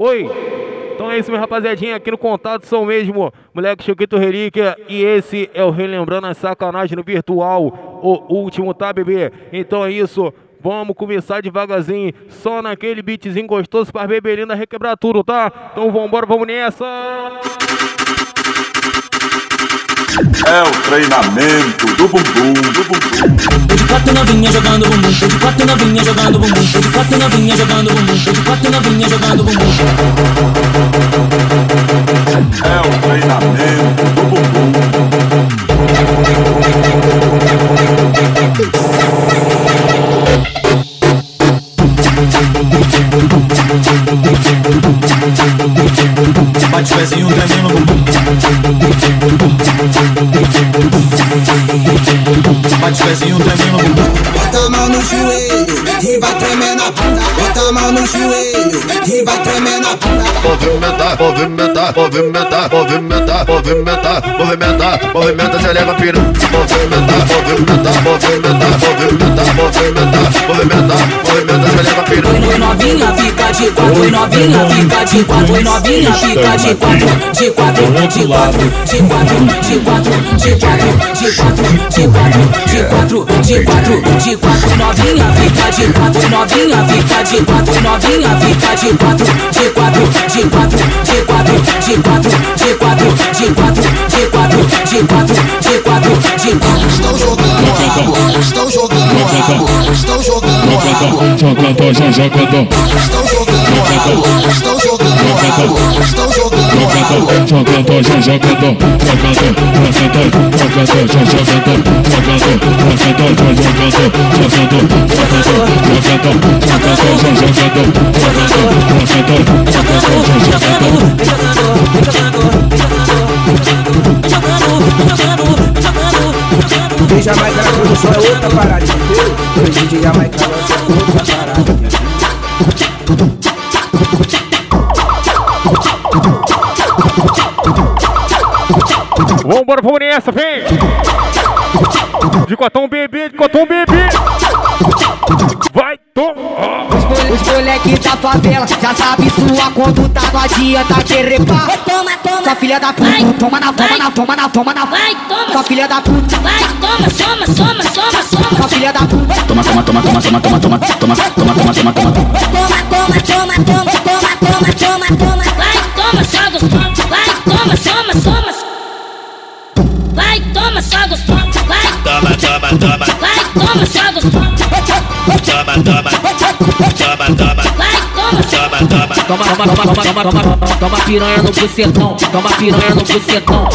Oi, então é isso, minha rapaziadinha. Aqui no contato são mesmo moleque Chiquito Relíquia. E esse é o Relembrando a Sacanagem no Virtual, o último, tá, bebê? Então é isso. Vamos começar devagarzinho, só naquele beatzinho gostoso para bebelinda requebrar tudo, tá? Então vambora, vamos nessa! É o treinamento do bumbum, do bumbum. De quatro novinha jogando bumbum, de quatro novinha jogando bumbum, de quatro novinha jogando bumbum, de quatro novinha jogando bumbum. É o treinamento do bumbum. Bate pezinho tremendo. Bate pezinho tremendo. Bota a mão no joelho e vai tremendo a bunda. Bota a mão no joelho e vai tremendo a bunda. movimentar, movimentar, movimentar, movimentar, movimentar, movimentar, movimenta, se leva piru. Movimentar, movimentar, movimentar, movimentar, movimentar, movimentar, movimenta, se leva piru. Oi novinha fica de quatro, oi novinha fica de quatro, oi novinha fica de quatro, de quatro, de quatro, de quatro, de quatro, de quatro, de quatro, de quatro, de quatro, de quatro, de quatro, novinha fica de quatro, novinha fica de quatro, novinha fica de quatro, de quatro, de quatro, de quatro, de quatro, de quatro, de quatro, de quatro, de quatro, de quatro, de quatro. Estão jogando rabo, estão jogando rabo, estão jogando rabo, Jogando, já jogando, estão jogando rabo, estão jogando rabo, estão jogando rabo. jogando, já jogando, jogando, jogando, jogando, já jogando, jogando, jogando, já jogando, jogando, jogando, jogando, já jogando, jogando, jogando, jogando, já jogando. DJ Jamaica na produção é outra entendeu? O DJ Jamaica lança outra parada. Vambora, vamos nessa, vem! De cotão bebê, de cotão bebê! Vai, toma! Os moleque da favela já sabe sua conduta, não adianta querer pá. Toma, toma, Sua filha da puta, Vai. toma na, toma na, toma na, toma na. vai, toma, Sua filha da puta, vai, toma, toma, toma, toma, toma. sua filha da puta. Toma, toma, toma, toma, toma, toma, toma, toma, toma, toma, toma, toma. Toma, toma, toma, toma, toma, toma, toma, toma. Vai, toma, só gostosa. Vai, toma, toma, toma. Vai, toma, só gostosa. Vai, Toma, toma, toma, vai, toma, só gostosa toma, toma, toma, toma. Toma, toma, toma, toma, toma, toma piranha no bucetão, toma piranha no bucetão.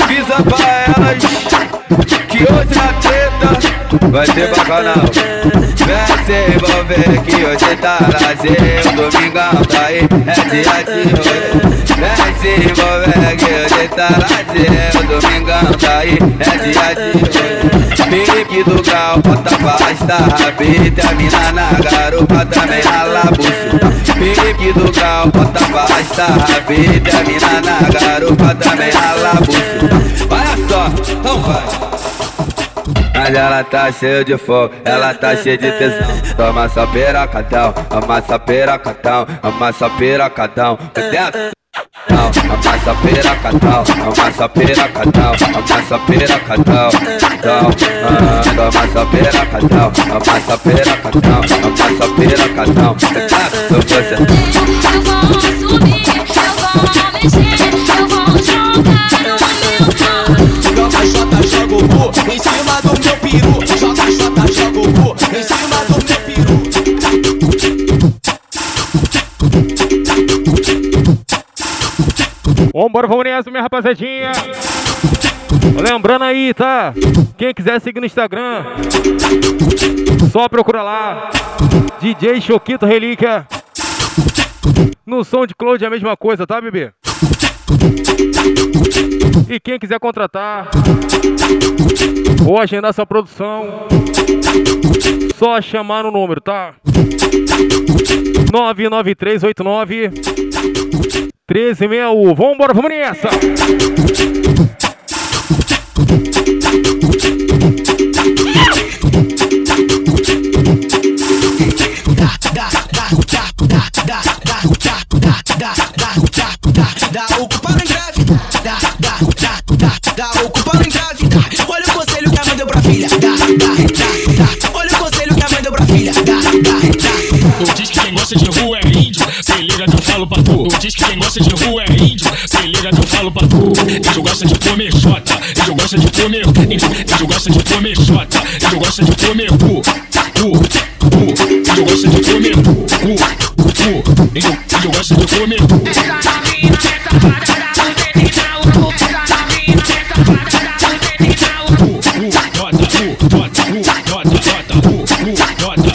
Avisa pra elas que hoje a teta vai ter bacanal. Vem se envolver que hoje tá lazer. Domingão tá aí, é dia de rolê. Vem se envolver que hoje tá lazer. Domingão tá aí, é dia de rolê. Pique do grau, bota pra arrastar. Vitamina na garupa, também rala buceta. Pique do grau, bota pra arrastar. Vitamina na garupa, também rala buceta. Olha só, então vai. Mas ela tá cheia de fogo, ela tá cheia de tesão. Toma só piracatão, amassa piracatão, amassa piracatão. Dentro. Não, amassa piracatão, amassa piracatão, amassa piracatão. Então, ah, toma só piracatão, amassa piracatão, amassa piracatão. Dentro você. Eu vou subir, eu vou mexer, eu vou jogar no meu pau. Joga, jota, joga o cu em cima do Vambora, vamos nessa, minha rapaziadinha! Lembrando aí, tá? Quem quiser seguir no Instagram, só procura lá. DJ Choquito Relíquia. No som de Cloud é a mesma coisa, tá, bebê? E quem quiser contratar ou agendar sua produção, só chamar no número, tá? 99389 13 mil, vambora, vamos nessa! Dá ocupa em greve, dá, dá, dá, dá, dá ocupa em greve. Olha o conselho que a mãe deu pra filha, dá, dá, dá, dá. Olha o conselho que a mãe deu pra filha, dá, dá, dá. Diz que quem gosta de rua é liga que eu falo pra tu. Diz que quem gosta de rua é índio, se liga que eu falo pra tu. Índio gosta de comer jota, índio gosta de comer, índio, índio gosta de comer jota, índio gosta de comer cu, cu, cu, índio gosta de comer cu, cu, cu, índio, gosta de comer cu.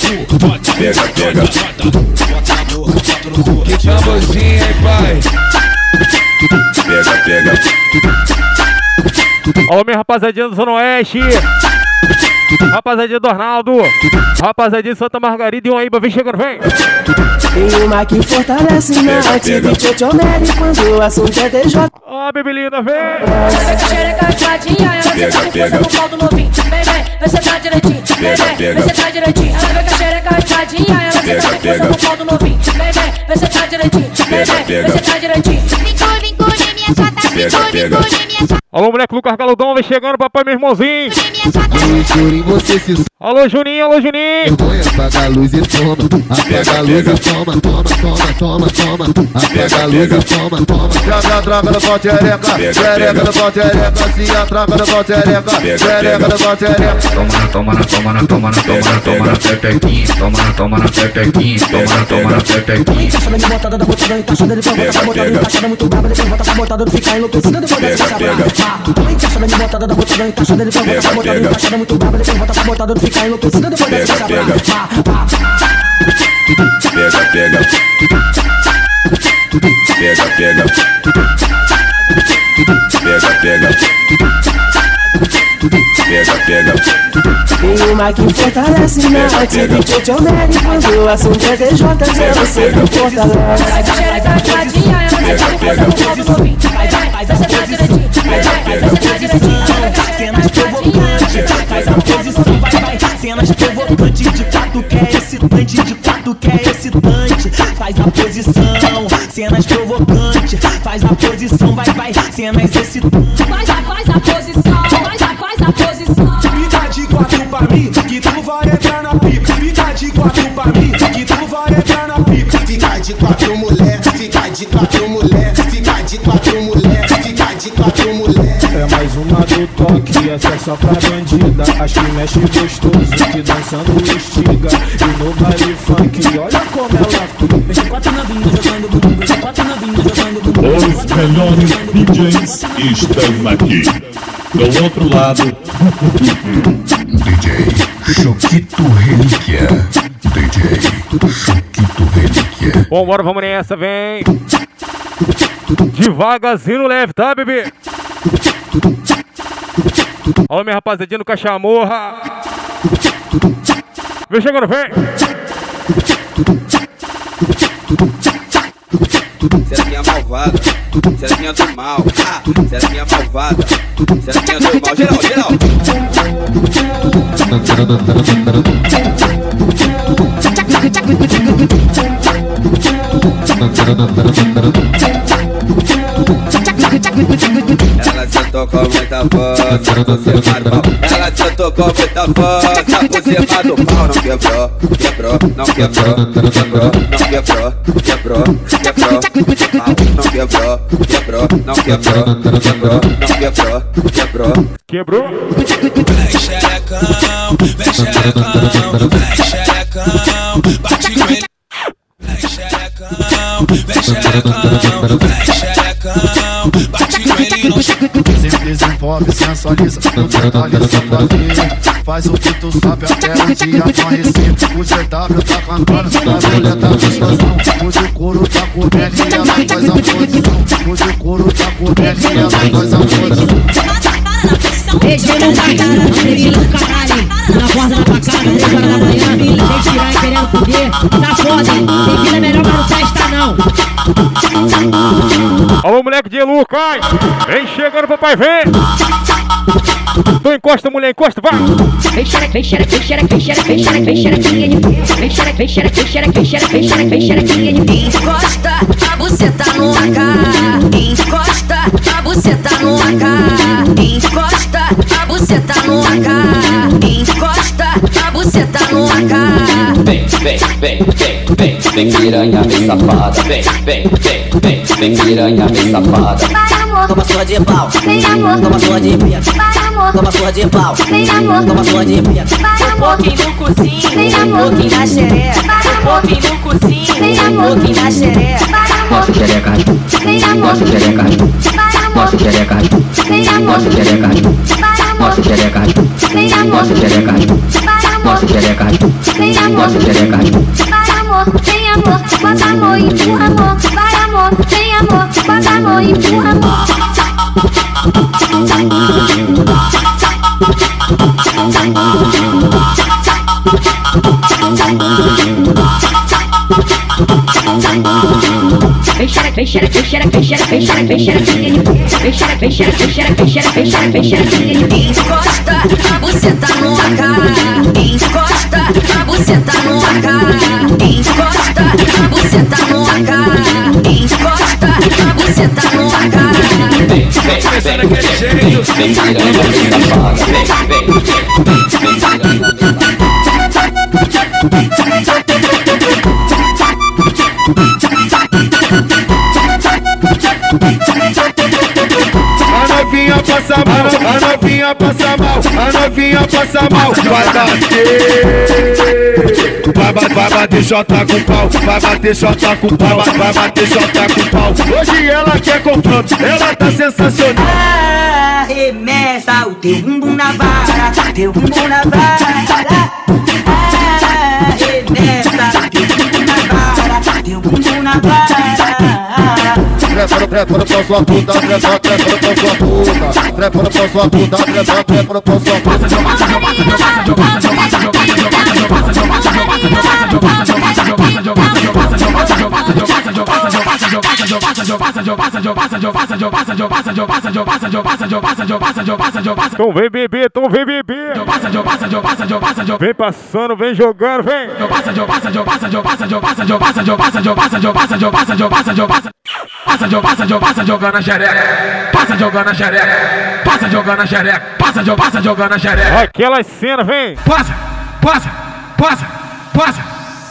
Pega, pega. Que tamborzinho, hein, pai? Pega, pega. Alô, minha rapaziadinha do Zona Oeste. Rapaziadinha do Arnaldo. Rapaziadinha de Santa Margarida e um Aíba, vem chegando, vem. Tem uma que fortalece na arte de Tchotchonelli quando o assunto é DJ. Ó, bebelina, vem. Xereca ativadinha, ela Pega, senta com pega. força no pau do novinho. Vem, vem, vem sentar direitinho. Vem, Pega, vem, pega. vem sentar direitinho. Ela vem com a xereca ativadinha, ela Pega, senta com pega. força no pau do novinho. Vem, vem, vem sentar direitinho. Vem, Pega, vem, pega. vem sentar direitinho. Pega, pega. Alô, moleque Lucas Galudão, vem chegando, papai, meu irmãozinho. Se Alô, Juninho, alô, Juninho. apaga a luz e toma. Apaga a luz e toma, toma, toma, toma, toma. Apaga a luz e toma, toma. Joga a troca do pau tereca, Pega, tereca do pau tereca, assim a troca do pau tereca, Pega, tereca do pau tereca. Toma na, toma na, toma na, toma na, toma na, toma na pepequinha. Toma na, toma na pepequinha. Toma na, toma na pepequinha. Encaixada de botada da botada, encaixada de botada, pega. encaixada muito brava, depois volta pra botada, fica enlouquecida, depois desce essa pega. Brava. Encaixada de botada da botada, encaixada de botada, Pega, da botada, pega. encaixada muito brava, depois volta pra botada, fica enlouquecida, depois desce Pega, essa pega. Pega, pega. Pega, pega. Pega, pega. Pega, pega. Tem uma que fortalece na Pega, arte pega. de Tchotchonelli quando o assunto é DJ, zero sempre fortalece. Xereca ativadinha, ela senta com força no pau do novinho. Vem, vem, vem sentar direitinho. Vem, vem, vem sentar direitinho. Com a xereca ativadinha, Faz a posição, vai, vai. Cenas provocantes de quatro que é excitante, de quatro que é excitante. Faz a posição, cenas provocantes. Faz a posição, vai, vai. Cenas excitantes. Faz a, faz a posição, faz a, faz a posição. Fica de quatro pra mim, que tu vai entrar na pica. Fica de quatro pra mim, que tu vai entrar na pica. Fica de quatro mulher, fica de quatro mulher, fica de quatro mulher, fica de quatro mulher. É mais uma do toque, essa é só pra bandida As que mexe gostoso, que dançando estiga E no baile funk, olha como ela fica Quatro novinhos jogando melhores DJs estão aqui. Do outro lado, DJ Choquito Relíquia. DJ Choquito Relíquia. Vambora, vamos nessa, vem. Devagarzinho leve, tá, bebê? Alô, minha rapaziadinha do Cachamorra. Vem chegando, vem. Malvada, Seraquinha do mal, ah, Seraquinha malvada, Seraquinha do mal, geral, geral. Ela sentou com muita força cima do pau. Ela sentou com muita força por cima do pau. Não quebrou, quebrou, não quebrou, quebrou, não quebrou, quebrou, quebrou. Não quebrou, quebrou, não quebrou, quebrou, não quebrou, quebrou. Quebrou? Vem xerecão, vem xerecão, vem xerecão, bate com ele. Vem xerecão, vem xerecão, vem xerecão, bate com ele no chão. Se desenvolve, sensualiza, no totaliza pra ver. Faz o que tu sabe até o dia amanhecer. O GW tá cantando, a mulher tá gostosão. Hoje o couro tá comendo e ela faz a posição. Hoje o couro tá comendo e ela faz a posição. Para na cara, beijei no caralho. Na porta da facada, três horas da manhã. Tem tirar e querendo foder. Tá foda? Tem vida melhor, mas não festa não. Alô, moleque de Lucas! Vem chegando, papai, vem! Tu encosta, mulher, encosta, vai! Vem xereca, vem xereca, vem xereca, vem xereca, vem xereca, vem xerequinha de Vem xereca, vem xereca, vem xereca, vem xereca, vem xereca, vem xerequinha de Encosta a buceta no AK. Encosta a buceta no AK. Encosta a buceta no AK. Encosta a buceta no AK. Vem, vem, vem, vem, vem, vem piranha, vem safada. Vem, vem, vem, vem, vem piranha, vem safada. Vai amor, Toma sua de pau, vem amor, toma sua de pica. vai amor, Toma sua de pau, vem amor, toma sua de pica. vai amor, pouquinho no cozinho, Vem, amor. pouquinho na xereca, pouquinho no cozinho, Vem, amor. pouquinho na xereca. vai Mostra o xereca, amor, Mostra o xereca, vai amor, Mostra o xereca, amor, Mostra o xereca, vai amor, Mostra o xereca, amor, Mostra o xereca, raspa. O xereca, raspa. vem amor, Mostra o xereca, raspa. vai amor, vem amor, bota amor, empurra amor, vai amor, vem amor, bota amor, empurra amor. Vem xereca, vem xereca, vem xereca, vem xereca, vem xereca, vem xerequinha de Vem xereca, vem xereca, vem xereca, vem xereca, Encosta a buceta no AK. Encosta a buceta AK. Encosta a buceta no AK. Encosta a buceta no AK. Vem, vem, vem, vem, vem, vem vem. Vem, vem, vem, vem, passa mal, a novinha passa mal, a novinha passa mal, vai bater. Vai, ba- vai bater xota com pau, vai bater xota com pau, vai, vai bater xota com pau. Hoje ela quer confronto, ela tá sensacional. Arremessa o teu bumbum na vara, teu bumbum na vara. Arremessa o teu bumbum na vara, teu bumbum na vara. Prepara, prepara pra sua puta, prepara, prepara pra sua puta. Prepara pra sua puta, prepara, prepara pra sua puta. Então vem bebê, então vem bebê. Vem passando, vem jogando, vem. Passa, passa, passa jogando a xereca. Passa jogando a xereca. Passa jogando a xereca. Passa, passa jogando a xereca. Aquelas cenas, vem. Passa, passa, passa, passa,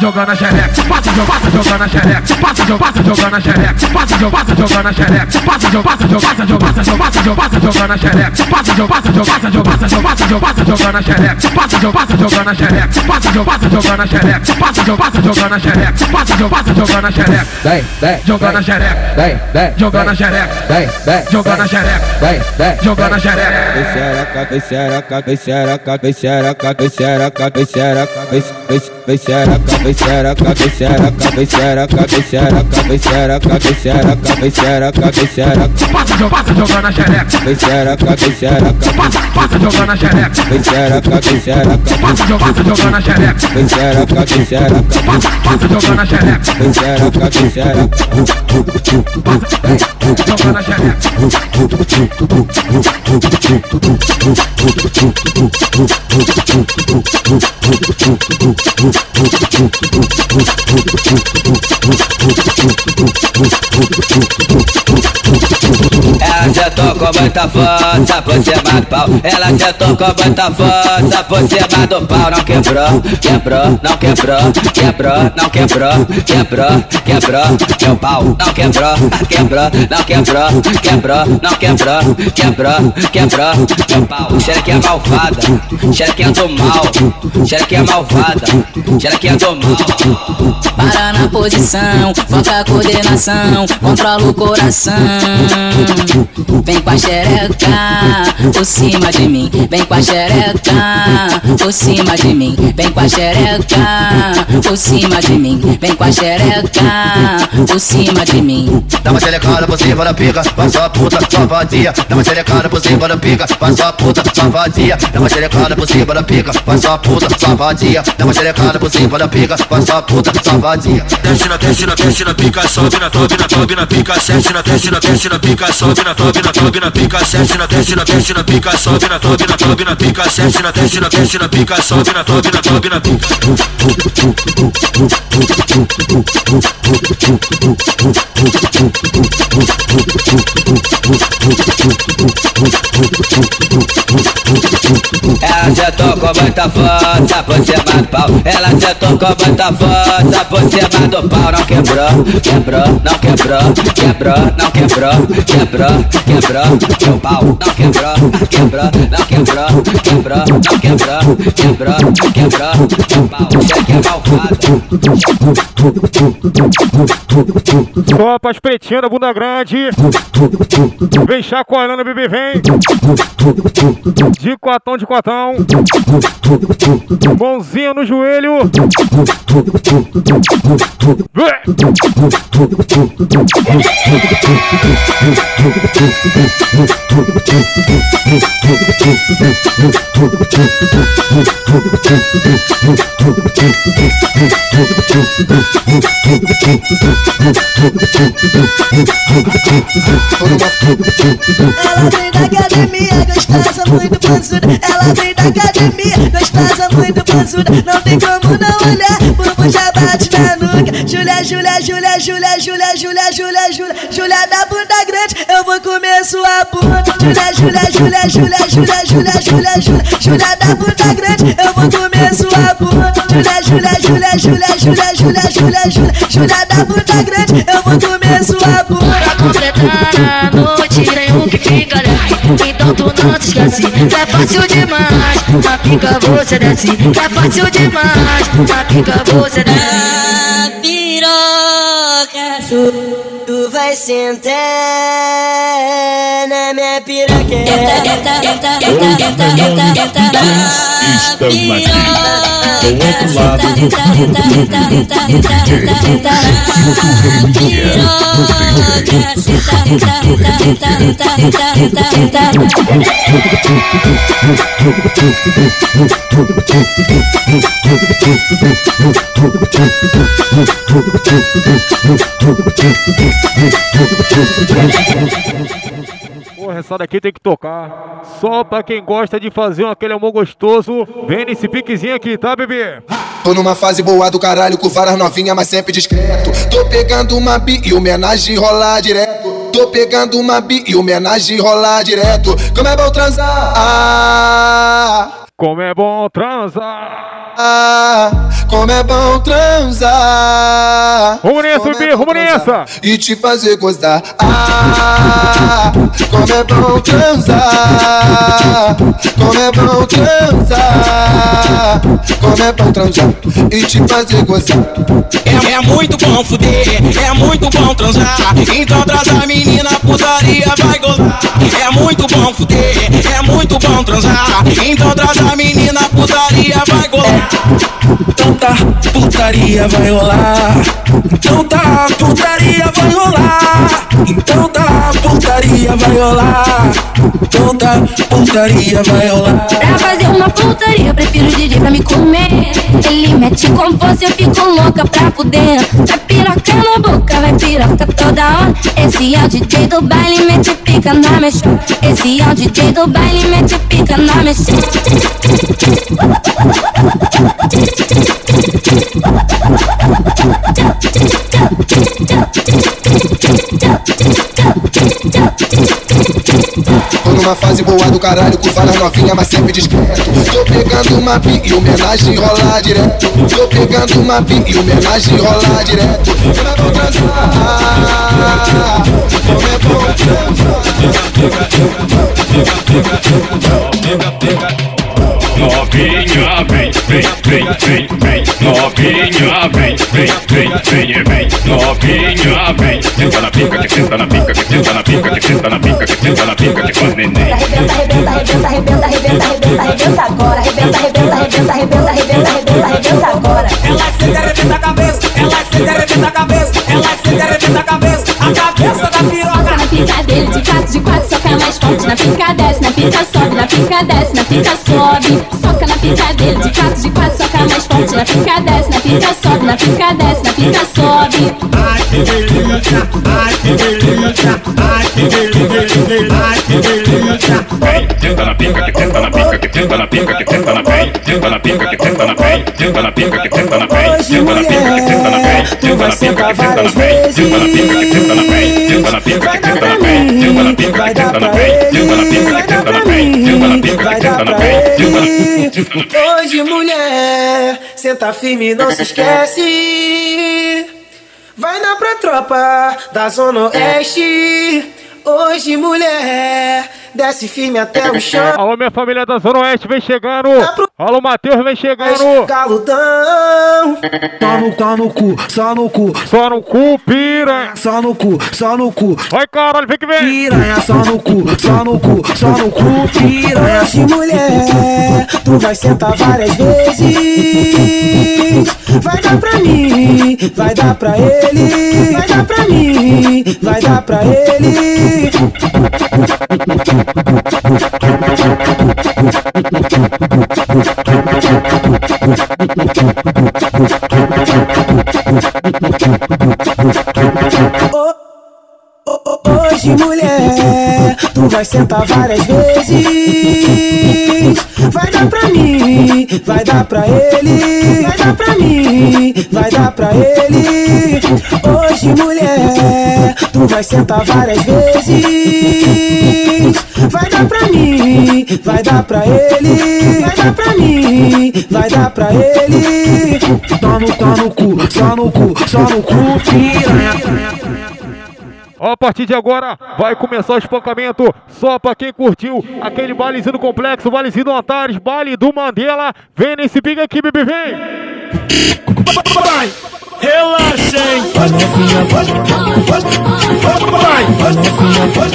Jogando a xereca, passa, jo- passa jogando a xereca, passa, jo- passa jogando a xereca, passa, jo- passa jogando a xereca, passa, jo- passa, jo- passa, jo- passa, jo- passa, jo- passa jogando a xereca, passa, jo- passa, jo- passa, jo- passa, jo- passa, jo- passa jogando a xereca, passa, jo- passa jogando a xereca, passa, passa jogando a xereca, passa, passa jogando a xereca, passa, passa jogando a xereca, Vem, vem, jogando a xereca, vem, vem, jogando a xereca, vem, vem, jogando a xereca, vem, vem, jogando a xereca. Vem xereca, vem xereca, vem xereca, vem xereca, vem xereca, vem xereca, vem xereca, vem xereca, cabecereca, cabecereca, cabecereca, cabecereca, cabecereca, cabecereca, cabecereca, cabecereca. Passa, passa jogando a xereca. Cabecereca, cabecereca. Passa, passa jogando a xereca. Cabecereca, cabecereca. Passa, passa jogando a xereca. Cabecereca, cabecereca. Passa, passa jogando a xereca. Cabecereca, cabecereca. Passa, jogando a xereca. Ela sentou com muita força por cima do pau. Ela sentou com muita força por cima do pau. Não quebrou, quebrou, não quebrou, quebrou, não quebrou, quebrou, quebrou. Meu pau não quebrou, quebrou, não quebrou, quebrou, não quebrou, quebrou, quebrou. Meu pau, xerequinha malvada, xerequinha do mal, xerequinha malvada, xerequinha do mal. Para na posição, foca a coordenação, controla o coração. vem com a xereca por cima de mim, vem com a xereca por cima de mim, vem com a xereca por cima de mim, vem com a xereca por cima de mim. Dá uma xerecada por cima da pica, faz sua puta, sua vadia. Dá uma xerecada por cima da pica, faz sua puta, sua vadia. Dá uma xerecada por cima da pica, faz sua puta, sua vadia. Dá uma xerecada por cima da pica, faz sua puta, sua vadia. Desce na, desce na, desce na pica, sobe na, sobe na, sobe na pica, desce na, desce na, desce na pica, sobe na, sobe na, sobe na pica, desce na, desce na, desce na pica, sobe na, sobe na, sobe na pica, desce na, desce na, desce na pica, sobe na, sobe na, sobe na pica. Ela sentou com muita força por cima do pau. Ela sentou com muita força por cima do pau. Não quebrou, quebrou, não quebrou, quebrou, não quebrou, quebrou, quebrou. Meu pau não quebrou, quebrou, não quebrou, quebrou, não quebrou, quebrou, quebrou. Meu pau cheque é malvado. Só pras pretinhas da bunda grande. Vem chacoalhando, bebê, vem. De quatão, de quatão. Mãozinha no joelho. Academia, gostosa, muito pançuda. Ela vem da academia, gostosa, muito pançuda. Não tem como não olhar, bumbum já bate na nuca. Júlia, Júlia, Júlia, Júlia, Júlia, Júlia, Júlia, Júlia, Júlia da bunda grande, eu vou comer sua bunda. Júlia, Júlia, Júlia, Júlia, Júlia, Júlia, Júlia, Júlia, Júlia da bunda grande, eu vou comer sua bunda. Júlia, Júlia, Júlia, Júlia, Júlia, Júlia, Júlia, Júlia, Júlia da bunda grande, eu vou comer sua bunda. Pra completar noite, tem um que fica leve Então tu não se esquece, que é fácil demais Na pica você desce, é fácil demais Na pica você desce piroca tu vai sentar na minha piroca Entra, entra, entra, entra, entra, entra, Estamos aqui. Do outro lado Porra, essa daqui tem que tocar. Só pra quem gosta de fazer aquele amor gostoso. Vem nesse piquezinho aqui, tá, bebê? Tô numa fase boa do caralho, com varas novinha, mas sempre discreto. Tô pegando uma bi e homenagem rolar direto. Tô pegando uma bi e homenagem rolar direto. Como é bom transar. Ah, Como é bom transar. ah, como é bom transar. Vamos nessa, bebê, vamos nessa. E te fazer gostar. Ah, como é bom transar. Como é bom transar. Como é bom transar. E te fazer gostar. É, é muito bom fuder, é muito bom transar. Então traz a menina, putaria vai gozar. É muito bom fuder, é muito bom transar. Então traz a menina, putaria vai gozar. Então tá, putaria vai rolar. Então tá, putaria vai rolar. Então tá, putaria vai rolar. Então tá, putaria vai rolar. Pra fazer uma putaria, prefiro o DJ pra me comer. Ele mete com força, eu fico louca pra fuder. Vai piroca na boca, vai piroca toda hora. Esse é o DJ do baile, mete pica na mexa. Esse é o DJ do baile, mete pica na mexa. Tô numa fase boa do caralho, com varas novinha, mas sempre discreto. Tô pegando uma bi e homenagem rolar direto. Tô pegando uma bi e homenagem rolar direto. Como é bom transar. Como é bom Novinha, vem, vem, vem, vem, vem. Novinha, vem, vem, vem, vem, vem. Novinha, vem. Senta na pica, que senta na pica, que senta na pica, que senta na pica, que senta na pica, que faz neném. Arrebenta, arrebenta, arrebenta, arrebenta, arrebenta, arrebenta, agora. Arrebenta, arrebenta, arrebenta, arrebenta, arrebenta, arrebenta, arrebenta agora. Ela senta, arrebenta a cabeça, ela senta, arrebenta a cabeça, ela senta, arrebenta a cabeça, a cabeça da piroca. Pica dele, de quatro, de quatro, soca mais forte. Na pica desce, na pica sobe, na pica desce, na pica sobe. Soca na pica dele, de quatro, de quatro, soca mais forte. Na pica desce, na pica sobe, na pica desce, na pica sobe. Ai que delícia, ai que delícia, ai que delícia, ai que delícia. Vem, senta na pica, que senta na pica, que senta na pica, que senta na vem, senta na pica, que senta na vem, senta na pica, que senta na vem, senta na pica, que senta na vem, senta na pica, que senta na vem, senta na pica, que senta na vem, na pica, senta na vem, senta na pica, senta na vem, senta na pica, senta na senta na pica, senta na senta na Hoje, mulher, senta firme, não se esquece. Vai dar pra tropa da Zona Oeste. Hoje, mulher, desce firme até o chão. Alô, minha família da Zona Oeste, vem chegando. Alô, Matheus, vem chegando. Galudão. Só no, só no cu, só no cu. Só no cu, piranha. Só no cu, só no cu. Vai, caralho, vem que vem. Piranha, só no cu, só no cu, só no cu, piranha. Hoje, mulher, tu vai sentar várias vezes. Vai dar pra mim, vai dar pra ele. Vai dar pra mim, vai dar pra ele. Oh. Hoje, mulher, tu vai sentar várias vezes. Vai dar pra mim, vai dar pra ele. Vai dar pra mim, vai dar pra ele. Hoje, mulher, tu vai sentar várias vezes. Vai dar pra mim, vai dar pra ele. Vai dar pra mim, vai dar pra ele. Só no, só no cu, só no cu, só no cu, piranha. Ó, a partir de agora vai começar o espancamento só pra quem curtiu aquele bailezinho do complexo, bailezinho do Antares, baile do Mandela. Vem nesse big aqui, bebê, vem! Vai, relaxem. Vai novinha, vai. Vai, Vai novinha, vai.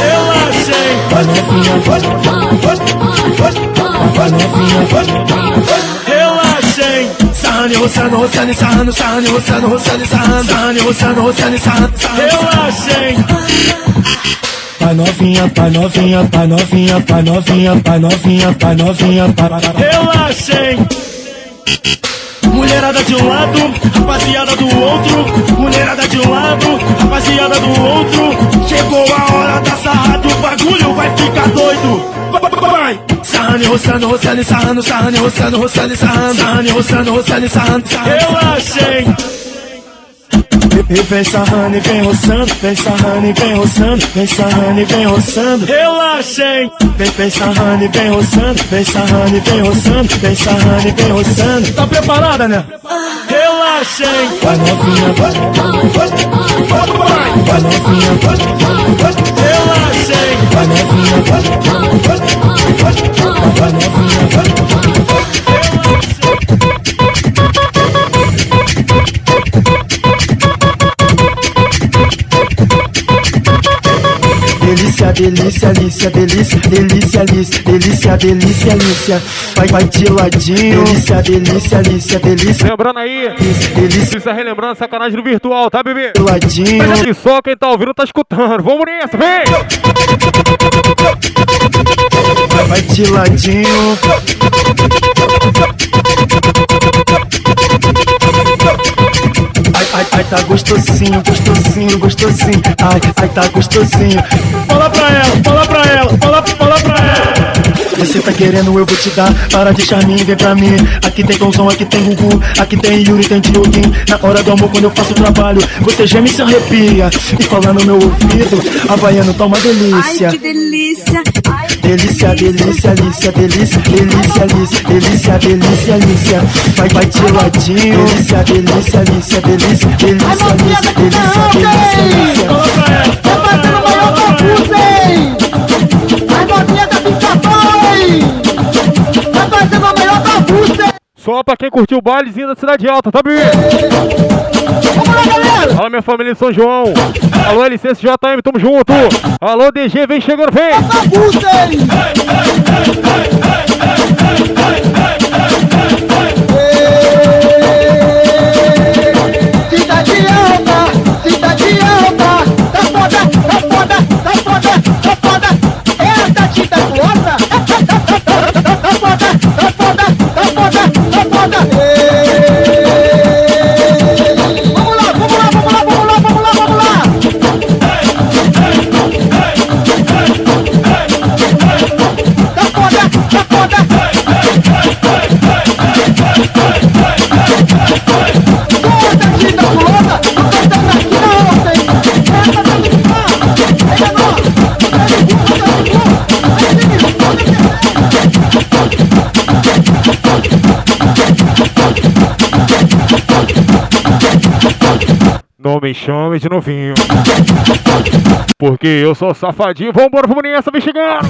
relaxem. Vai novinha, vai. Vai novinha, vai. Relaxem. Sarrane, roçando, roçando, sarrando, sarrane, roçando, roçando, sarrando, sarrane, roçando, roçando, sarrando, sarrando. Relaxem. Vai novinha, vai novinha, vai novinha, vai novinha, vai novinha, vai novinha, vai Relaxem. Mulherada de um lado, rapaziada do outro. Mulherada de um lado, rapaziada do outro. Chegou a hora da sarrada, o bagulho vai ficar doido. Vai! Sarrane, roçando, roçando, sarrando, sarrane, roçando, roçando, sarrando, sarrane, roçando, roçando, sarrando, sarrando. Relaxem. E vem sarrane, vem roçando, vem sarrane, vem roçando, vem sarrane, vem roçando. Relaxem. Vem, vem sarrane, vem roçando, vem sarrane, vem roçando, vem sarrane, vem roçando. Tá preparada, né? Relaxem. Vai novinha, vai. Vai novinha, vai. Relaxem. Vai novinha, vai. Vai novinha, vai. Delícia, delícia, delícia, delícia, delícia, delícia, delícia, delícia, delícia. Vai, vai de ladinho. Delícia, delícia, delícia, delícia. Lembrando aí, delícia. precisa relembrando a sacanagem no virtual, tá, bebê? De ladinho. Aqui só quem tá ouvindo tá escutando. Vamos nessa, vem! Vai de ladinho. Ai, ai, tá gostosinho, gostosinho, gostosinho. Ai, ai, tá gostosinho. Fala pra ela, fala pra ela, fala, fala pra ela. Você tá querendo, eu vou te dar. Para de charme, vem pra mim. Aqui tem Gonzão, aqui tem Gugu. Aqui tem Yuri, tem Dioguinho. Na hora do amor, quando eu faço o trabalho, você geme e se arrepia. E fala no meu ouvido, Havaiano tá uma delícia. Ai, que delícia. Delícia, delícia, delícia, delícia, delícia, delícia, delícia, delícia, delícia. Vai, vai de ladinho. Delícia, delícia, delícia, delícia, delícia, delícia, delícia, delícia, delícia. Tá batendo o maior bagunça, hein? As novinhas da pica-pau, hein? Tá fazendo a maior bagunça, hein? Só pra quem curtiu o bailezinho da Cidade Alta, tá bem? Vamos lá, galera! Alô, minha família de São João. Alô, LCS JM, tamo junto. Alô, DG, vem chegando, vem. Cidade Não me chame de novinho. Porque eu sou safadinho. Vambora, vamos nessa, vem chegando.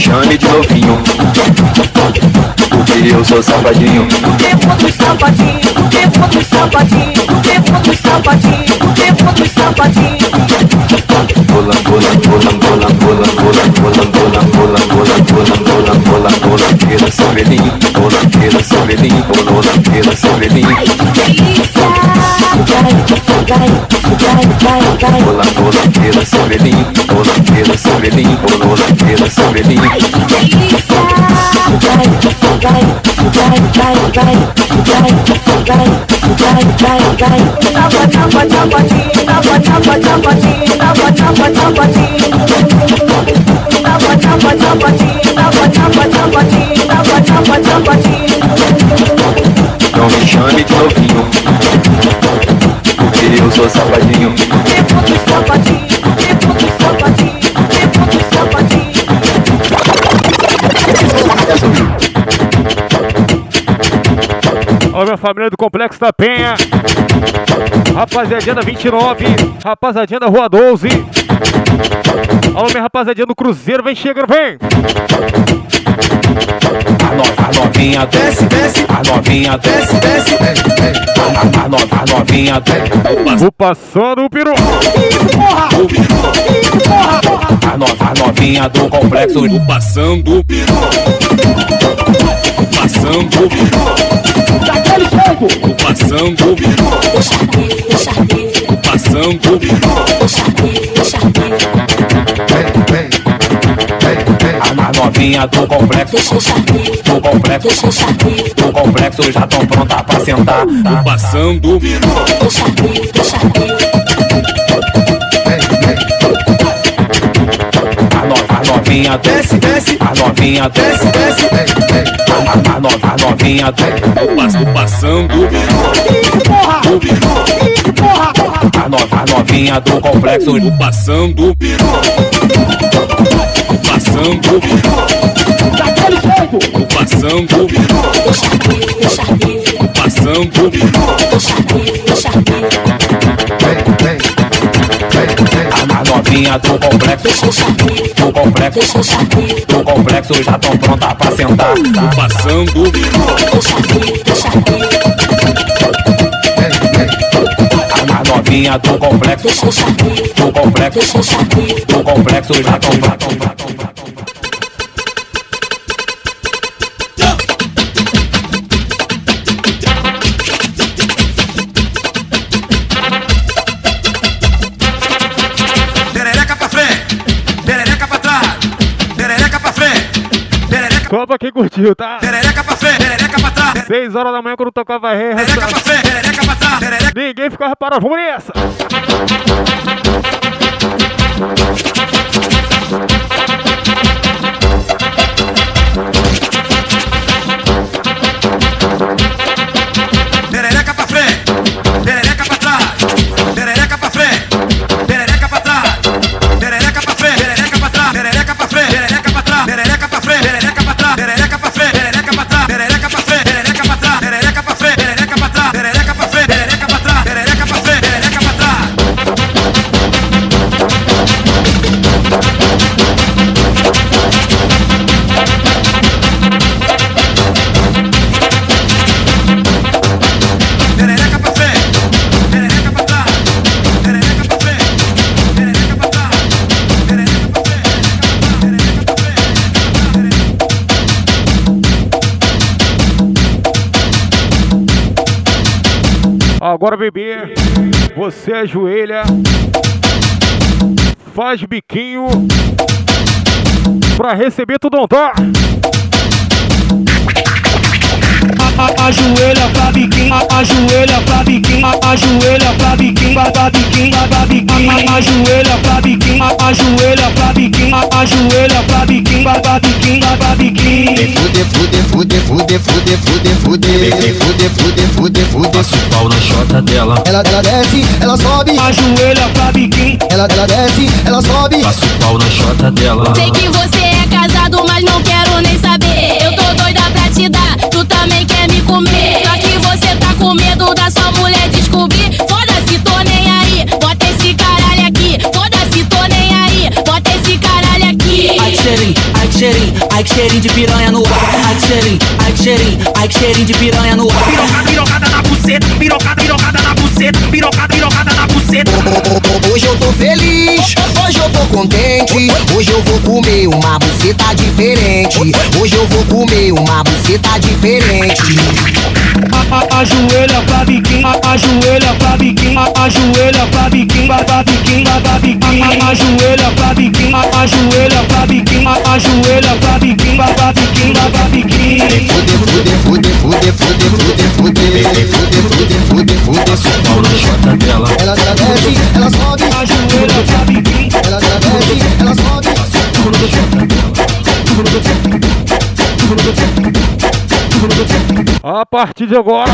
Chame de novinho Porque eu sou safadinho O tempo dos sapatinhos, o tempo dos sapatinhos, o tempo dos sapatinhos, o tempo dos sapatinhos. Bola, bola, bola, bola, bola, bola, bola, bola, bola, bola, bola, bola, bola, bola, pela seu velhinho Bola, pela seu velhinho Bola, pela seu velhinho Bola, bola, pela seu Pula, pula, pela Sabelim, pula. Não me chame de novinho Sapatinhos. Alô, minha família do Complexo da Penha. Rapaziadinha da 29. Rapaziadinha da Rua 12. Alô, minha rapaziadinha do Cruzeiro. Vem chegando, vem. Novinha desce, desce. A novinha desce, desce. A, a, nova, a novinha desce. Vou passando o peru. A nova, a novinha do complexo. O passando o peru. Passando o peru. Daquele jeito. O passando o peru. O passando o peru. A, a novinha do complexo. Do complexo. Do complexo já tão pronta pra sentar. O passando o novinha desce, desce, a novinha desce, desce, a a a novinha, do novinha desce, passando, porra, porra, a nova, a novinha do complexo, passando, passando, daquele jeito, passando, passando, passando, novinha do complexo. Do complexo. Do complexo já tão pronta pra sentar. O passando a novinha do complexo. Do complexo. Do complexo já tão pronta. Só pra quem curtiu, tá? Perereca pra frente, perereca pra trás. 6 horas da manhã quando tocava ré. Perereca pra frente, perereca pra trás. Ninguém ficava parado. Vamos nessa. Agora, bebê, você ajoelha, faz biquinho pra receber tudo dó. Ajoelha pra biquinho, ajoelha pra biquinho, ajoelha pra biquinho, pra biquinho, pra biquinho, ajoelha pra biquinho, ajoelha pra biquinho, ajoelha pra biquinho, pra biquinho, pra biquinho. Fude, fude, fude, fude, fude, fude, fude, fude, fude, fude, fude. Passa o pau na chota dela. Ela, ela desce, ela sobe. Ajoelha pra biquinho. Ela, ela desce, ela sobe. Passa o pau na chota dela. Sei que você é casado, mas não quero nem saber. Medo da sua mulher descobrir. Foda-se, tô nem aí, bota esse caralho aqui. Foda-se, tô nem aí, bota esse caralho aqui. Ai cheirinho, ai cheirinho, ai que cheirinho de piranha no ar. Ai que cheirinho, ai que cheirinho, ai que cheirinho de piranha no ar. Pirocada, pirocada na buceta, pirocada, pirocada na buceta, pirocada, pirocada na buceta. Hoje eu tô feliz, hoje eu tô contente. Hoje eu vou comer uma buceta diferente. Hoje eu vou comer uma buceta diferente. Ajoelha pra biquinho, ajoelha pra biquinho, ajoelha pra biquinho, pra biquinho, pra biquinho, ajoelha pra biquinho, ajoelha pra biquinho, ajoelha pra biquinho, pra biquinho, pra biquinho. Fude, fude, fude, fude, fude, fude, fude, fude, fude, fude, fude. Passa o pau na chota dela. Ela, ela desce, ela sobe. Ajoelha pra biquinho. Ela, ela desce, ela sobe. A partir de agora,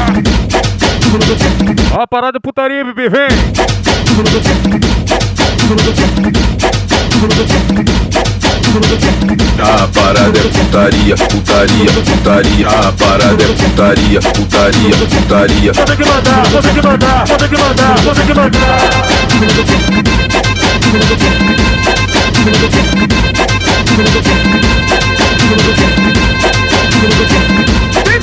a parada é putaria, bebê, vem! A parada é putaria, putaria, putaria. A parada é putaria, putaria, putaria. Você que mandar, você que mandar, você que mandar, você que mandar.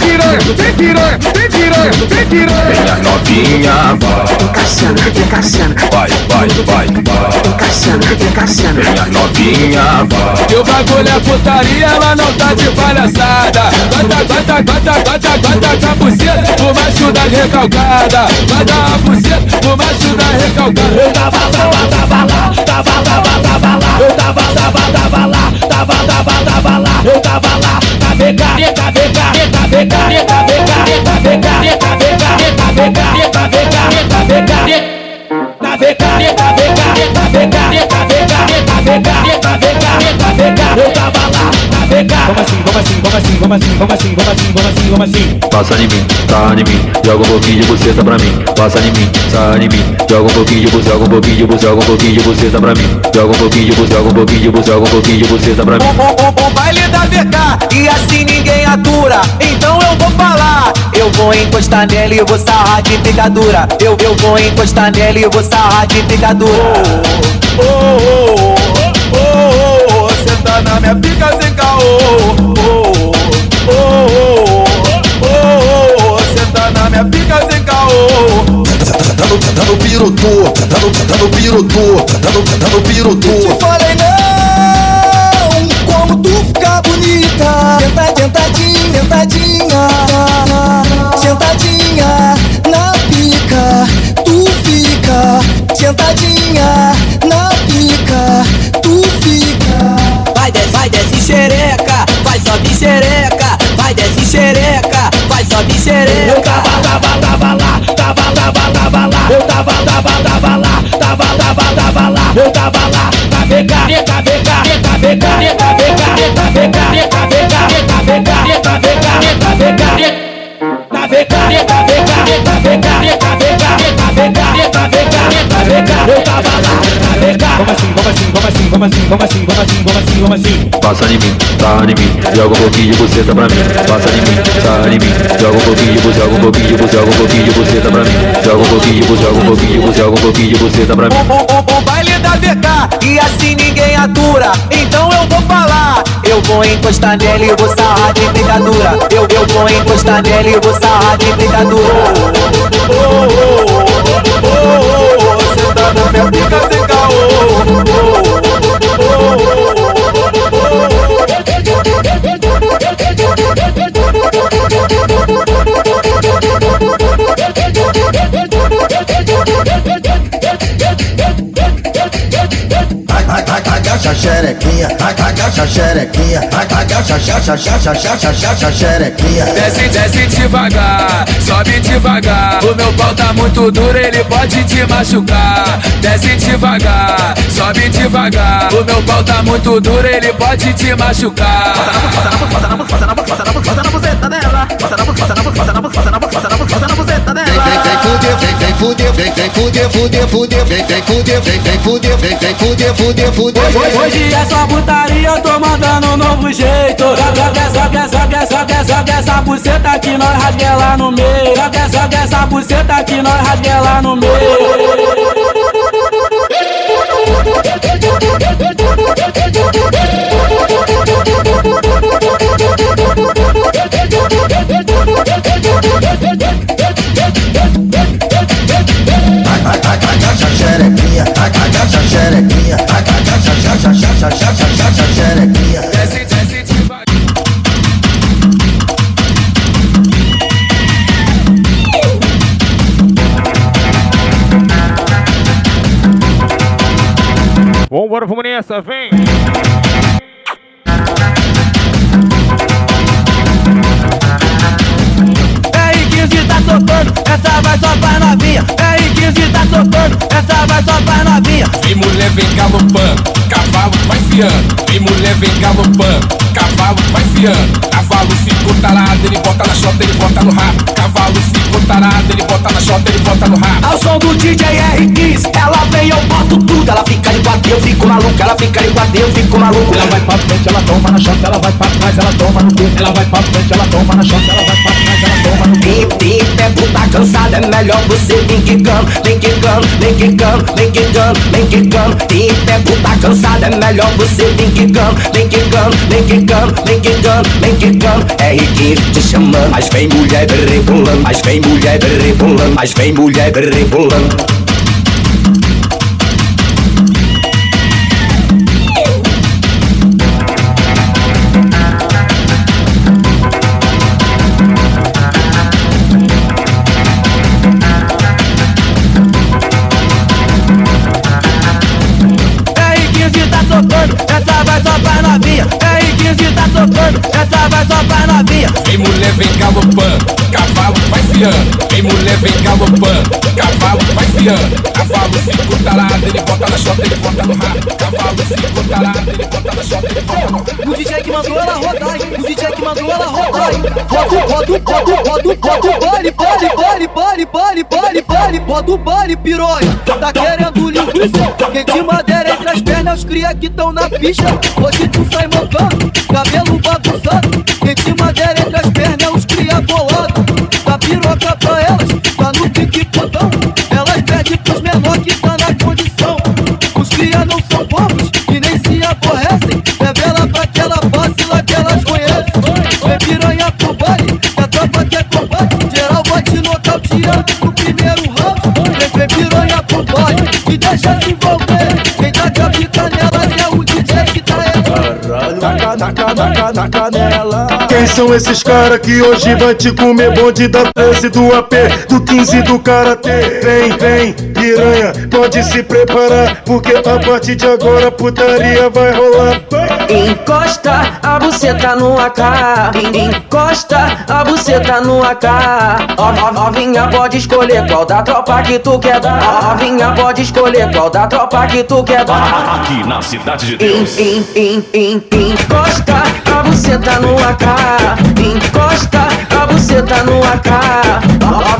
Piranha, piranha, tem piranha. Vem as novinha, vai. Encaixando, encaixando. Vai, vai, vai, vai. Encaixando, encaixando. Vem novinha, vai. O bagulho é putaria, ela não tá de palhaçada. Bota, bota, bota, bota, bota com a buceta, o macho da recalcada. Bota a buceta, o macho da recalcada. Eu tava, tava, tava lá, tava, tava, tava lá. Eu tava, tava, tava lá, tava, tava, tava lá. Eu tava lá, tá VK, tá VK, tá VK, tá VK, tá VK, tá VK, tá VK, tá VK, Como assim, como assim, como assim, como assim, como assim, como assim, como assim, como assim? Passa em mim, tá em mim, joga um pouquinho de buceta pra mim. Passa em mim, tá em mim, joga um pouquinho de buceta, joga um pouquinho de buceta, joga um pouquinho de buceta pra mim. Joga um pouquinho de buceta, joga um pouquinho de buceta, joga um pouquinho de buceta pra mim. O, o, o baile da VK e assim ninguém atura. Então eu vou falar. Eu vou encostar nele e vou sarrar de picadura. Eu, eu vou encostar nele e vou sarrar de picadura. Oh, oh, oh, oh, na minha pica sem caô. Oh, oh, oh, oh, oh, senta na minha pica sem caô. Tá no pirutu, tá no pirutu, tá no pirutu. Te falei não, como tu fica bonita. Tenta, tentadinha, tentadinha, xereca, vai desce xereca, vai sobe xereca. Eu tava, tava, tava lá, tava, tava, tava lá. Eu tava, tava, tava lá, tava, tava, tava lá. Eu tava lá, tá VK, tá VK, tá VK, tá tá tá tá VK, tá tá. Como assim, como assim, como assim, como assim, como assim, como assim, como assim, como assim? Passa em mim, tá em mim, joga um pouquinho de buceta pra mim. Passa em mim, tá em mim, joga um pouquinho de buceta, joga um pouquinho de buceta, joga um pouquinho de buceta pra mim. Joga um pouquinho de buceta, joga um pouquinho de buceta, joga um pouquinho de buceta pra mim. O, o, o baile da VK e assim ninguém atura. Então eu vou falar. Eu vou encostar nele e vou sarrar de picadura. Eu, eu vou encostar nele e vou sarrar de picadura. Oh, oh, oh, oh, oh, bunda no meu pica seca, agacha xerequinha, agacha xerequinha, agacha xaxa xaxa xaxa xaxa xerequinha. Desce, desce devagar sobe devagar. O meu pau tá muito duro, ele pode te machucar. Desce devagar, sobe devagar. O meu pau tá muito duro, ele pode te machucar. Na na passa na buzeta dela. Fuder, vem, vem fuder, fuder, fuder, vem, vem fuder, vem, vem fuder, vem, vem fuder, fuder, fuder. Hoje, hoje é só putaria, tô mandando um novo jeito. Joga essa, essa, essa, essa, essa buceta que nós rasga ela no meio. Joga essa, essa buceta que nós rasga ela no Agacha xerequinha, agacha xerequinha, agacha. Desce, desce devagar. Vambora, vamos nessa, vem! Só pra novinha. R15 tá tocando, essa vai só pra novinha. Vem mulher, vem galopando, cavalo vai fiando. Vem mulher, vem galopando, cavalo vai fiando. Cavalo ficou tarado, ele bota na chota, ele bota no rabo. Cavalo ficou tarado, ele bota na chota, ele bota no rabo. Ao som do DJ R15, ela vem, eu boto tudo. Ela fica de quatro, eu fico maluco. Ela fica de quatro, eu fico maluco. Ela vai pra frente, ela toma na chota, ela vai pra trás, ela toma no cu. Ela vai pra frente, ela toma na chota, ela vai pra trás, ela toma no cu. Pim, pim, é é melhor você vir quicando, vem quicando, vem quicando, vem quicando, vem quicando. Pim, é puta cansada, é melhor você vir quicando, vem quicando, vem quicando, vem quicando, vem quicando. R15 te chamando, mas vem mulher rebolando, mas vem mulher rebolando, mas vem mulher rebolando. Vem mulher, vem galopando, cavalo vai fiando. Cavalo ficou tarado, ele bota na chota, ele bota no rabo. Cavalo ficou tarado, ele bota na chota, ele bota no rabo. O DJ que mandou ela rodar, hein? O DJ que mandou ela rodar, hein? Roda, roda, roda, roda, roda o bole, bole, bole, bole, bole, bole, bole, bota o piranha. Tá querendo linguiça? Quem te madeira entre as pernas, os cria que tão na pista. Hoje tu sai mancando, cabelo bagunçado. Quem te madeira entre as pernas, os cria bolado. Piroca pra elas, tá no pique potão. Elas pedem pros menor que tá na condição. Os cria não são bobos e nem se aborrecem. Revela pra aquela vacila que elas conhecem. Vem piranha pro baile, que a tropa quer combate. Geral vai te nocautear no primeiro round. Vem, vem piranha pro baile e deixa se envolver. Quem tá com nelas é o DJ que tá errando. Taca, taca, taca na canela. Quem são esses caras que hoje vai te comer bonde da 13 do AP, do 15 do Karatê? Vem, vem, piranha, pode se preparar, porque a partir de agora putaria vai rolar. Encosta a buceta no AK. Encosta a buceta no AK. Ó, ó, Novinha pode escolher qual da tropa que tu quer dar. Ó, Novinha pode escolher qual da tropa que tu quer dar. Aqui na Cidade de Deus. en- en- en- Encosta a buceta no AK. Encosta a buceta no AK.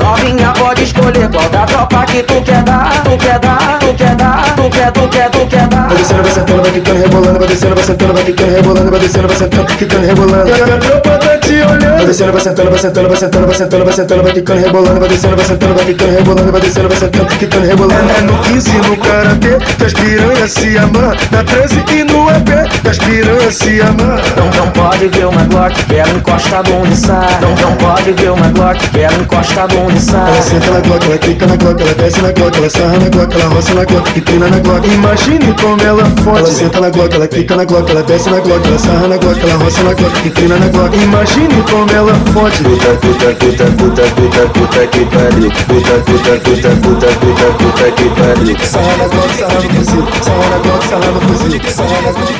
Novinha pode escolher qual da tropa que tu quer dar. Tu quer dar, tu quer dar, tu quer, tu quer, tu quer dar. Vai descendo, vai sentando, vai quicando, rebolando, vai descendo, vai sentando, vai quicando, rebolando, vai descendo, vai sentando, quicando, rebolando. E tá olhando. Vai descendo, vai sentando, vai sentando, vai sentando, vai sentando, vai sentando, vai quicando, rebolando, vai descendo, vai sentando, vai quicando, rebolando, vai descendo, vai sentando, quicando, rebolando. É no 15 no karatê, das piranhas se amarram. Na 13 e no EP, das piranhas se amarram. Não, não pode ver uma Glock, que ela encosta a bunda e sai. Não, não pode ver uma Glock, que ela encosta a bunda e sai. Ela senta na Glock, ela clica na Glock, ela desce na Glock, ela sarra na Glock, ela roça na Glock, inclina na Glock. Imagine como ela fode. Ela senta na Glock, ela clica na Glock, ela desce na Glock, ela sarra na Glock, ela roça na Glock, inclina na Glock. Imagine como ela fonte. Puta, puta, puta, puta, puta, puta que pariu. Puta, puta, puta, puta, puta, puta que pariu. Sarra nas mãos, sarra no fuzil. Sarra nas mãos, sarra no fuzil. Sarra nas mãos,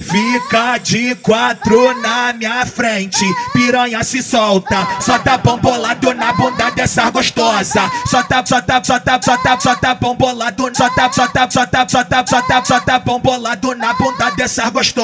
Fica de quatro na minha frente, piranha se solta, só tá bom bolado na bunda dessa gostosa. Só tá, só tá, só tá, só tá, só tá bom bolado, só tá, só tá, só tá, só tá, só tá, só tá bom bolado na bunda dessa gostosa.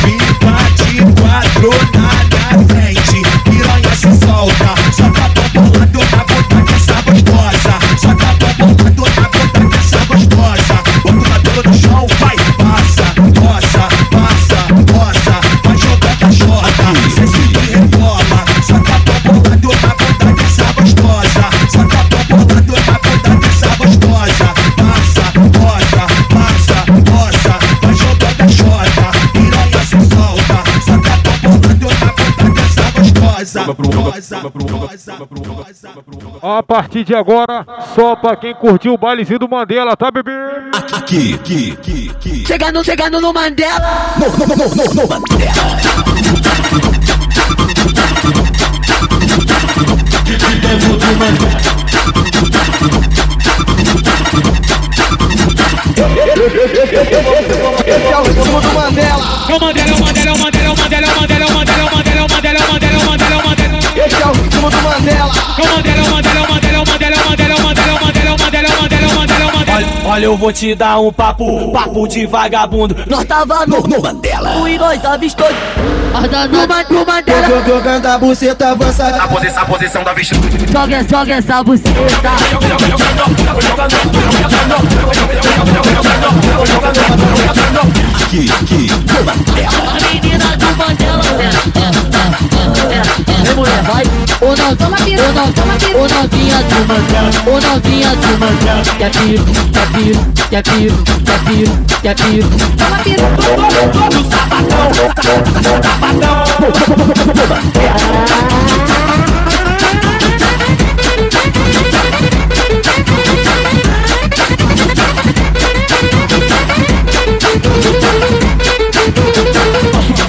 Fica de quatro na minha frente, piranha se solta. Só tá bom bolado na bunda dessa gostosa. Só tá bom bolado na bunda dessa gostosa. Bota o cabelo no chão, A partir de agora, só pra quem curtiu o bailezinho do Mandela, tá, bebê? Aqui, aqui, aqui, aqui. Chegando, chegando no Mandela. No, no, no, no, no Mandela. Esse é o ritmo do Mandela. É o Mandela, é o Mandela, é o Mandela, é o Mandela, é o Mandela, Olha, eu vou te dar um papo, papo de vagabundo. Nós tava no, no Mandela. O nós avistou. No, no Mandela. Jogando a buceta avançada. A posição, a posição da vista. Joga, joga essa buceta. Aqui, aqui, no Mandela. A menina do Mandela. Mulher, vai. Ou não, toma piru. Ou não, toma piru. Ou novinha do Mandela. Ou novinha do Mandela. Quer piru, quer piru, quer piru, quer piru, quer piru. Toma piru. Do sapatão, sapatão.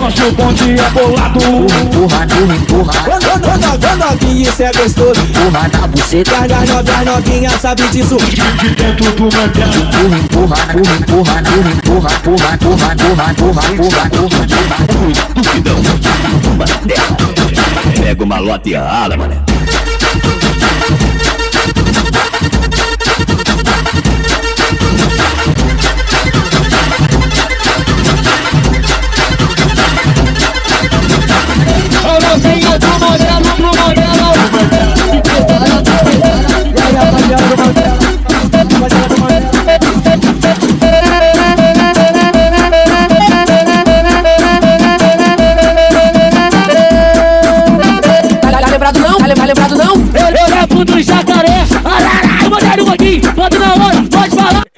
Nosso bonde é bolado. Empurra, empurra, empurra. Quando, quando, quando novinha, isso é gostoso. Empurra na buceta. E as novinhas, novinha sabe disso. De dentro do Mandela. Empurra, empurra, empurra, empurra, empurra, empurra, empurra, empurra, empurra, empurra, empurra, empurra. Duvidão, Mandela. Pega uma lota e rala, mané. Agora vem a do modelo pro modelo. E aí, rapaziada do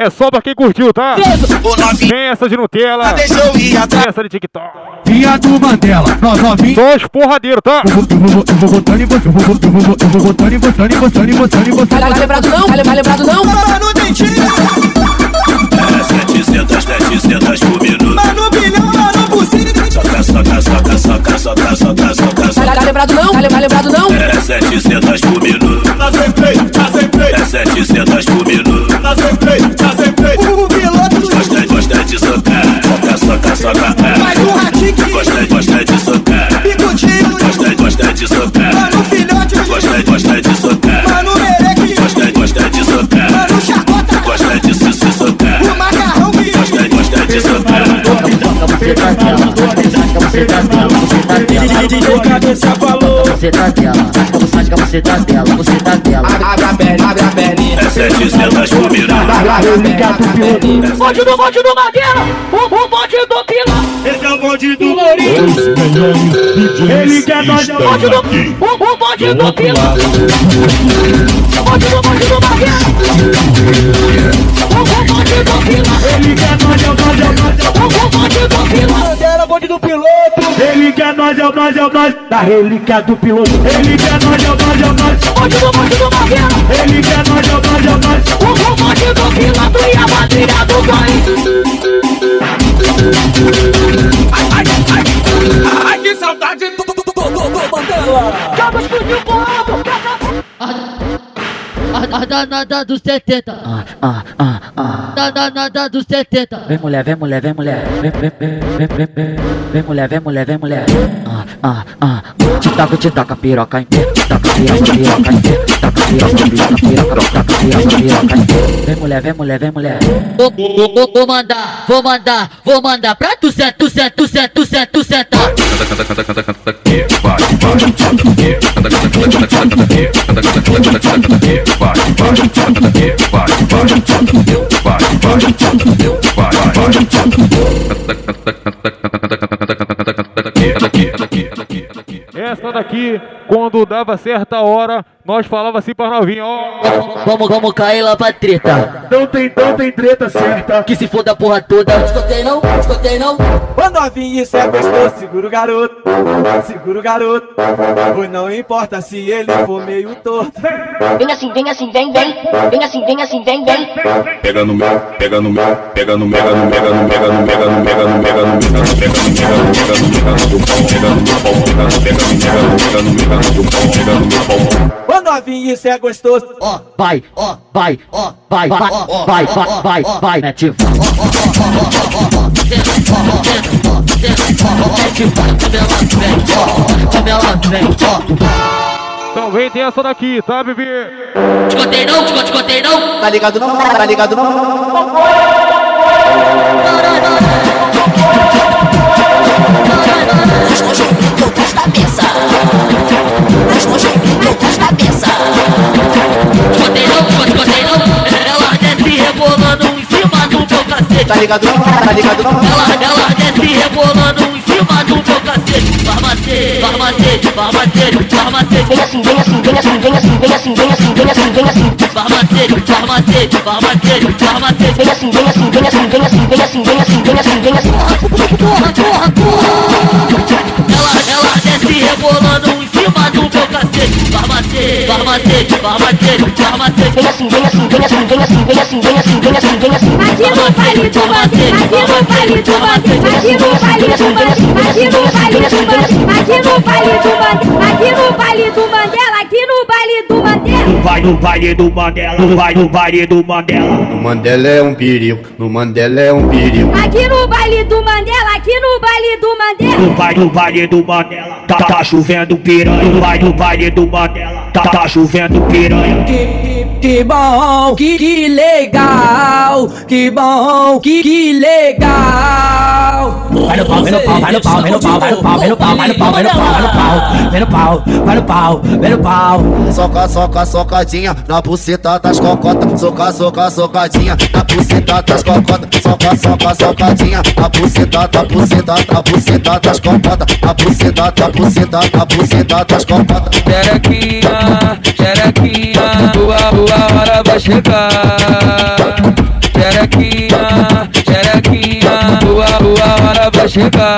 É só pra quem curtiu, tá? Tem essa de Nutella. Deixa eu ir Tem essa de TikTok. Vinha do Mandela. Nós novinhos. Só os porradeiros, tá? Eu vou, eu vou, eu vou botando em você. Eu vou, eu vou, eu vou botando em você, em você, em você, em você. Tá lembrado não? Tá lembrado não? Mano, dentinho. É 700, 700 por minuto. Mano, bilhão, mano, bucina. Soca, soca, soca, soca, soca, soca, soca, Tá soca. lembrado não? Tá lembrado não? É 700 por minuto. Tá sem freio, tá sem freio. É 700 por minuto já sentei, já sentei. O piloto do Gostei, gostei de socar. Soca, soca, soca. Faz um ratinho. Gostei, gostei de socar. Bigudinho. Gostei, gostei de socar. Mano, filhote. Gostei, gostei de socar. Mano, mereque. Gostei, gostei de socar. Mano, chacota. Gostei de se, se socar. O macarrão que. Gostei, gostei de socar. DJ tá falou. Você tá dela, você tá dela, você tá dela. Abre a perna, abre a perninha. É 700 por minuto. Bonde do bonde do Madeira, o, o bonde do Pila. Esse é o bonde Os melhores DJs Ele quer nós é o bonde do o, o bonde Do do lado. O bonde do bonde do baguete. Bonde do piloto. Ele quer nós é o nós é o nós da relíquia do piloto. Ele quer nós é o nós é o nós. O bonde do bonde do quer nós é o nós é o nós. O, o bonde do piloto e a bandeira do ganho. Ai, ai, ai, que saudade do, do, do, do, do Mandela. Punhos pro alto. A danada dos 70. Ah, ah, ah, ah. Da danada dos 70. Vem mulher, vem mulher, vem mulher. Vem, vem, vem, vem, vem, vem. Mulher, vem mulher, vem mulher. Ah, ah, ah. Te taca, te taca piroca em pé. Te taca piroca, piroca em pé. Te taca piroca, piroca, piroca, taca piroca, piroca em pé. Vem mulher, vem mulher, vem mulher. Vou, vou, vou, vou mandar, vou mandar, vou mandar pra tu senta, tu senta, tu senta, tu senta, tu senta. Daqui, daqui, daqui. Essa daqui, quando dava certa hora, nós falava assim pra novinha, ó. Vamos, vamos cair lá pra treta. Não tem, não tem treta certa. Que se foda a porra toda. Escutei não, escutei não. Quando novinho isso é gostoso, segura o garoto, segura o garoto. Pois não importa se ele for meio torto. Vem assim, vem assim, vem, vem. Vem assim, vem assim, vem, vem. Pega no meu, pega no meu, pega no mega, no mega, no mega, no mega, no mega, no mega, no mega, no mega, no mega, no mega, no mega, no pau, pega no meu pau, pega no mega, no mega, no mega, no mega, no pau, pega no meu pau. Quando novinho isso é gostoso, Ó, vai, ó, vai, ó, vai, vai, vai, vai, vai, vai, mete Também tem essa daqui, tá, bebê? Escutei não, escutei não. Tá ligado não? Tá ligado não? As nojeiras loucas da cabeça. As nojeiras loucas da cabeça. Não, escutei não. Ela desce rebolando em cima do meu cacete. Tá ligado não? Tá ligado não? Ela, ela desce rebolando em cima do meu cacete. Farmacete, farmacete, farmacete, farmacete. Vem assim, vem assim, vem assim, vem assim, vem assim, vem assim, vem assim, vem assim. Farmacete, farmacete, farmacete, farmacete. Vem assim, vem assim, vem assim, vem assim, vem assim, vem assim, vem assim, vem assim. Porra, porra, porra. Ela desce rebolando em cima do meu cacete. Farmacete, farmacete, farmacete, farmacete. Vem assim, vem assim, vem assim, vem assim, vem assim, vem assim, vem assim, vem assim. Aqui no baile do aqui no baile do bandeira, aqui no baile do bandeira, aqui no baile do bandeira, aqui no baile do bandeira, aqui no baile do Mandela, aqui no baile do Mandela. Vai no baile do Mandela, vai no baile do Mandela. No Mandela é um perigo, no Mandela é um perigo. Aqui no baile do Mandela, aqui no baile do Mandela. No baile, no baile do Mandela, tá, tá chovendo piranha. No baile, no baile do Mandela, tá, tá chovendo piranha. Que, que, que bom, que, que legal, que bom, que, que legal. Vai no pau, vem no pau, vai no pau, vem no pau, vai no pau, vem no pau, vai no pau, vem no pau, vai no pau, vem no pau, vai no pau, vem no pau. Soca, soca, socadinha na buceta das cocotas. Soca, soca, socadinha na buceta das cocotas. Soca, soca, socadinha na buceta, da buceta, da buceta das cocotas. Na buceta, da buceta, da buceta das cocotas. Xerequinha, xerequinha, tua, tua hora vai chegar. Xerequinha, xerequinha, tua, tua hora vai chegar.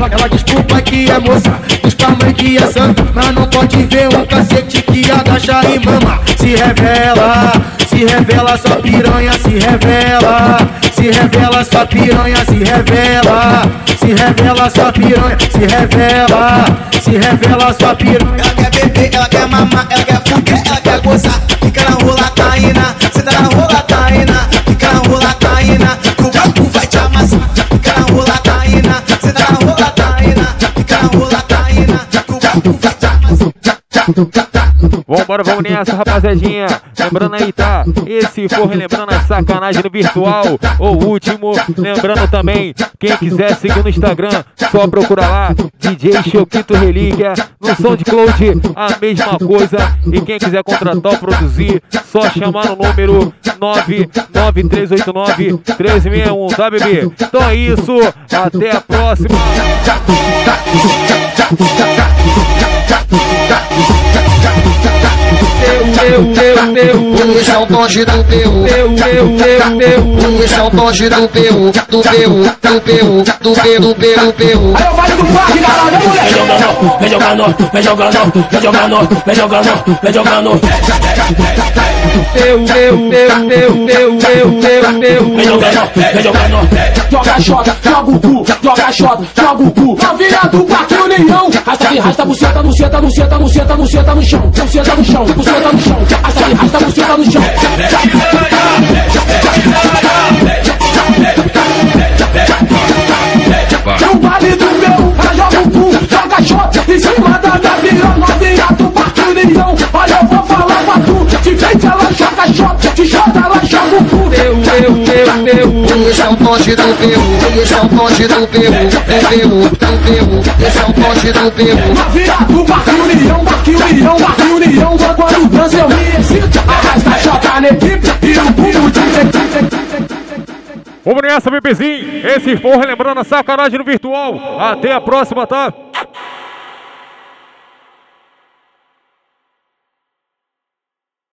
Ela, ela diz pro pai que é moça, diz pra mãe que é santa Mas não pode ver um cacete que agacha e mama. Se revela, se revela, sua piranha se revela. Se revela, sua piranha se revela. Se revela, sua piranha se revela. Se revela, sua piranha. Ela quer beber, ela quer mamar, ela quer fuder, ela quer gozar. Fica na rola caína, senta na rola da, do, that. Vambora, vamos nessa, rapaziadinha. Lembrando aí, tá? Esse for relembrando a sacanagem no virtual. O último, lembrando também, quem quiser seguir no Instagram, só procura lá, DJ Choquito Relíquia. No SoundCloud, a mesma coisa. E quem quiser contratar ou produzir, só chamar no número 99389-361, tá, bebê? Então é isso, até a próxima. Yeah. Esse é o bonde do PU. Esse é o bonde do PU. Do PU, do PU, do PU, do PU, PU. Aí eu vale do parque, caralho, moleque. Vem jogando, vem jogando, vem jogando, vem jogando, vem jogando. Eu, eu, eu, eu, eu, eu, eu, eu. Vem jogando, vem jogando. Joga xota, joga o cu, joga xota, joga o cu. Novinha do Parque União. Rasta que rasta, buceta, buceta, buceta, buceta, buceta no chão. Buceta no chão, buceta no chão. Rasta que rasta, buceta no chão. No vale do meu, ela joga o cu, joga. Em cima da minha novinha do Parque União. Olha, eu vou falar frente ela joga xota, de xota ela joga o cu. Eu, eu, eu, eu. Esse é o bonde do PU. Esse é o bonde do PU. Do PU, do PU. Esse é o bonde do PU. Novinha do Parque União, Parque União, Parque União. Quando dança eu me excito. Arrasta xota na equipe e o bumbum de Vamos nessa, bebezinho. Esse for relembrando a sacanagem no virtual. Até a próxima, tá?